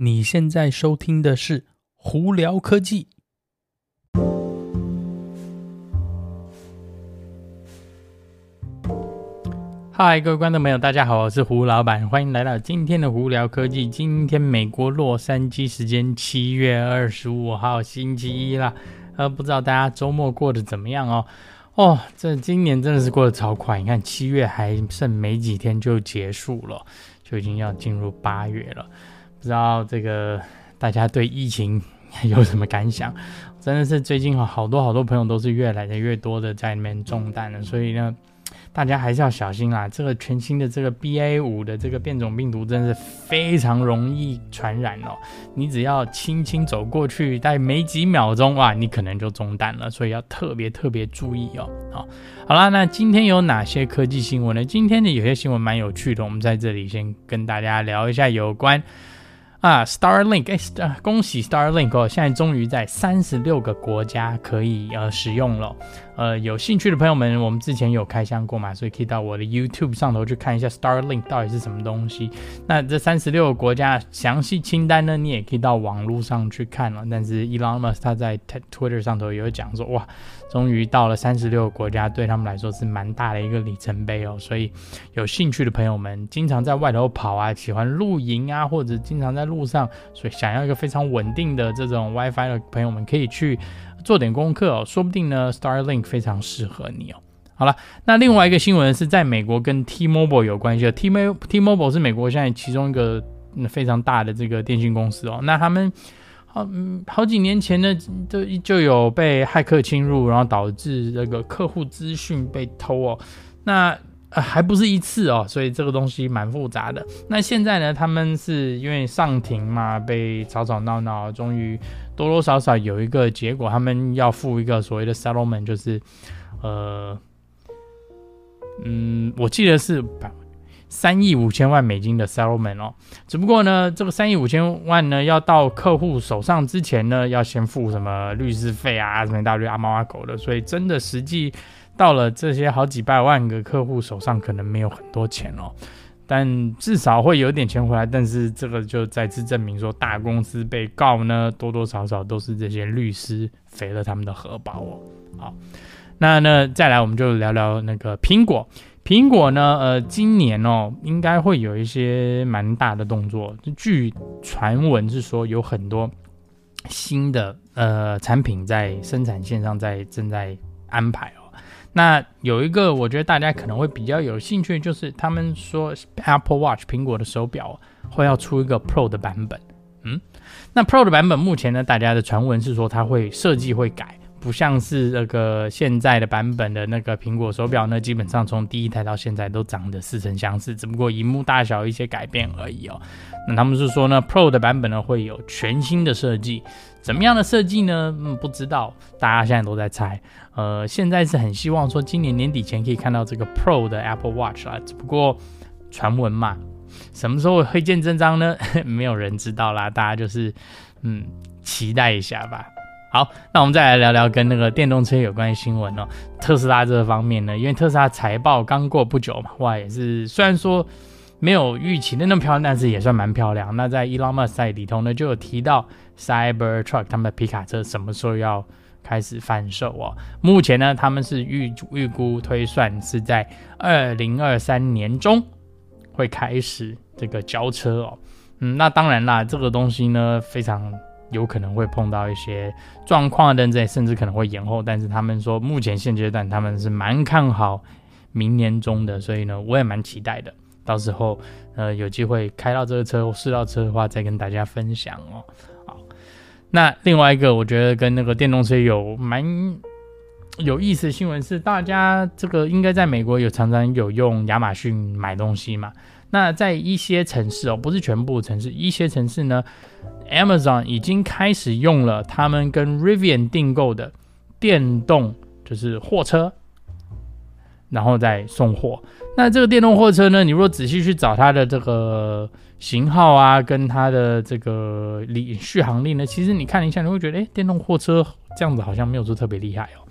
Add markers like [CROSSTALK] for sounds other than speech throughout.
你现在收听的是《胡聊科技》。嗨，各位观众朋友，大家好，我是胡老板，欢迎来到今天的《胡聊科技》。今天美国洛杉矶时间七月二十五号星期一啦，呃，不知道大家周末过得怎么样哦？哦，这今年真的是过得超快，你看七月还剩没几天就结束了，就已经要进入八月了。不知道这个大家对疫情 [LAUGHS] 有什么感想？真的是最近好多好多朋友都是越来的越多的在里面中弹了，所以呢，大家还是要小心啦。这个全新的这个 BA 五的这个变种病毒真的是非常容易传染哦。你只要轻轻走过去，大概没几秒钟哇，你可能就中弹了，所以要特别特别注意哦。好，好啦，那今天有哪些科技新闻呢？今天的有些新闻蛮有趣的，我们在这里先跟大家聊一下有关。啊，Starlink，哎、欸，恭喜 Starlink 哦，现在终于在三十六个国家可以呃使用了。呃，有兴趣的朋友们，我们之前有开箱过嘛，所以可以到我的 YouTube 上头去看一下 Starlink 到底是什么东西。那这三十六个国家详细清单呢，你也可以到网络上去看了。但是 Elon Musk 他在 Twitter 上头也有讲说，哇。终于到了三十六个国家，对他们来说是蛮大的一个里程碑哦。所以有兴趣的朋友们，经常在外头跑啊，喜欢露营啊，或者经常在路上，所以想要一个非常稳定的这种 WiFi 的朋友们，可以去做点功课哦。说不定呢，Starlink 非常适合你哦。好了，那另外一个新闻是在美国跟 T-Mobile 有关系的。T-Mobile T-Mobile 是美国现在其中一个非常大的这个电信公司哦。那他们。好，嗯，好几年前呢，就就有被骇客侵入，然后导致这个客户资讯被偷哦。那呃还不是一次哦，所以这个东西蛮复杂的。那现在呢，他们是因为上庭嘛，被吵吵闹闹，终于多多少少有一个结果，他们要付一个所谓的 settlement，就是呃，嗯，我记得是。三亿五千万美金的 settlement 哦，只不过呢，这个三亿五千万呢，要到客户手上之前呢，要先付什么律师费啊，什么一大堆阿猫阿狗的，所以真的实际到了这些好几百万个客户手上，可能没有很多钱哦，但至少会有点钱回来。但是这个就再次证明说，大公司被告呢，多多少少都是这些律师肥了他们的荷包哦。好，那呢，再来我们就聊聊那个苹果。苹果呢，呃，今年哦，应该会有一些蛮大的动作。据传闻是说，有很多新的呃产品在生产线上在正在安排哦。那有一个我觉得大家可能会比较有兴趣，就是他们说 Apple Watch 苹果的手表会要出一个 Pro 的版本。嗯，那 Pro 的版本目前呢，大家的传闻是说它会设计会改。不像是那个现在的版本的那个苹果手表呢，基本上从第一台到现在都长得似曾相识，只不过荧幕大小一些改变而已哦。那他们是说呢，Pro 的版本呢会有全新的设计，怎么样的设计呢？嗯，不知道，大家现在都在猜。呃，现在是很希望说今年年底前可以看到这个 Pro 的 Apple Watch 啊，只不过传闻嘛，什么时候会见真章呢？[LAUGHS] 没有人知道啦，大家就是嗯期待一下吧。好，那我们再来聊聊跟那个电动车有关的新闻哦。特斯拉这方面呢，因为特斯拉财报刚过不久嘛，哇，也是虽然说没有预期的那么漂亮，但是也算蛮漂亮。那在 Elon Musk 里头呢，就有提到 Cybertruck 他们的皮卡车什么时候要开始贩售哦。目前呢，他们是预预估推算是在二零二三年中会开始这个交车哦。嗯，那当然啦，这个东西呢非常。有可能会碰到一些状况等等，甚至可能会延后。但是他们说，目前现阶段他们是蛮看好明年中的，所以呢，我也蛮期待的。到时候呃有机会开到这个车试到车的话，再跟大家分享哦。好，那另外一个我觉得跟那个电动车有蛮有意思的新闻是，大家这个应该在美国有常常有用亚马逊买东西嘛？那在一些城市哦，不是全部城市，一些城市呢，Amazon 已经开始用了他们跟 Rivian 订购的电动就是货车，然后再送货。那这个电动货车呢，你如果仔细去找它的这个型号啊，跟它的这个里续航力呢，其实你看一下，你会觉得，哎，电动货车这样子好像没有说特别厉害哦。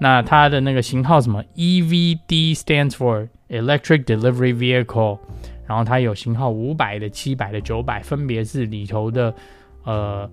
那它的那个型号什么 EVD stands for Electric Delivery Vehicle。然后它有型号五百的、七百的、九百，分别是里头的呃。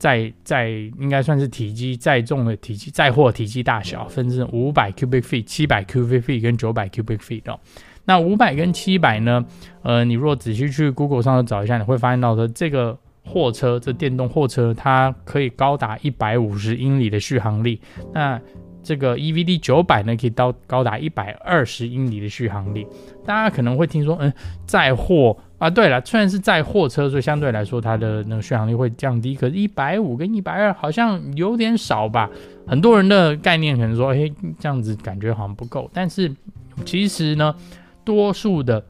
载载应该算是体积载重的体积载货体积大小，分成五百 cubic feet、七百 cubic feet 跟九百 cubic feet 哦。那五百跟七百呢？呃，你如果仔细去 Google 上找一下，你会发现到说这个货车，这电动货车它可以高达一百五十英里的续航力。那这个 EVD 九百呢，可以到高达一百二十英里的续航力。大家可能会听说，嗯，载货啊，对了，虽然是载货车，所以相对来说它的那个续航力会降低，可是，一百五跟一百二好像有点少吧？很多人的概念可能说，哎，这样子感觉好像不够。但是其实呢，多数的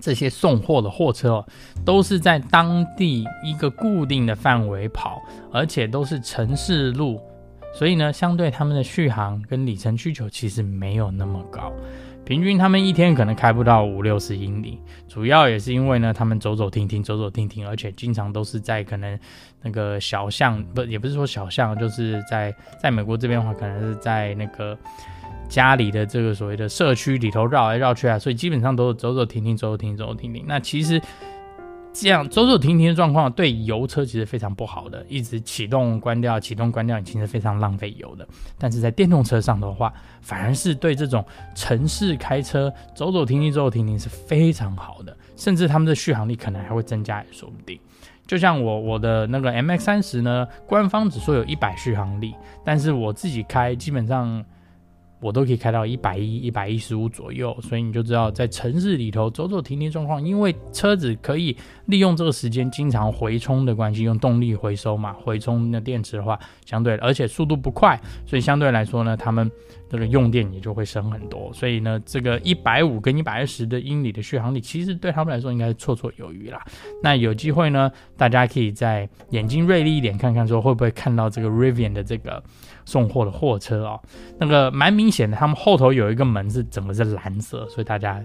这些送货的货车哦，都是在当地一个固定的范围跑，而且都是城市路。所以呢，相对他们的续航跟里程需求其实没有那么高，平均他们一天可能开不到五六十英里。主要也是因为呢，他们走走停停，走走停停，而且经常都是在可能那个小巷，不，也不是说小巷，就是在在美国这边的话，可能是在那个家里的这个所谓的社区里头绕来绕去啊，所以基本上都是走走停停，走走停停，走走停停。那其实。这样走走停停的状况对油车其实非常不好的，一直启动关掉、启动关掉，其实非常浪费油的。但是在电动车上的话，反而是对这种城市开车走走停停、走走停停是非常好的，甚至他们的续航力可能还会增加也说不定。就像我我的那个 MX 三十呢，官方只说有一百续航力，但是我自己开基本上。我都可以开到一百一、一百一十五左右，所以你就知道在城市里头走走停停状况，因为车子可以利用这个时间经常回充的关系，用动力回收嘛，回充那电池的话，相对而且速度不快，所以相对来说呢，他们这个用电也就会省很多。所以呢，这个一百五跟一百二十的英里的续航力，其实对他们来说应该是绰绰有余啦。那有机会呢，大家可以在眼睛锐利一点看看，说会不会看到这个 Rivian 的这个。送货的货车哦，那个蛮明显的，他们后头有一个门是整个是蓝色，所以大家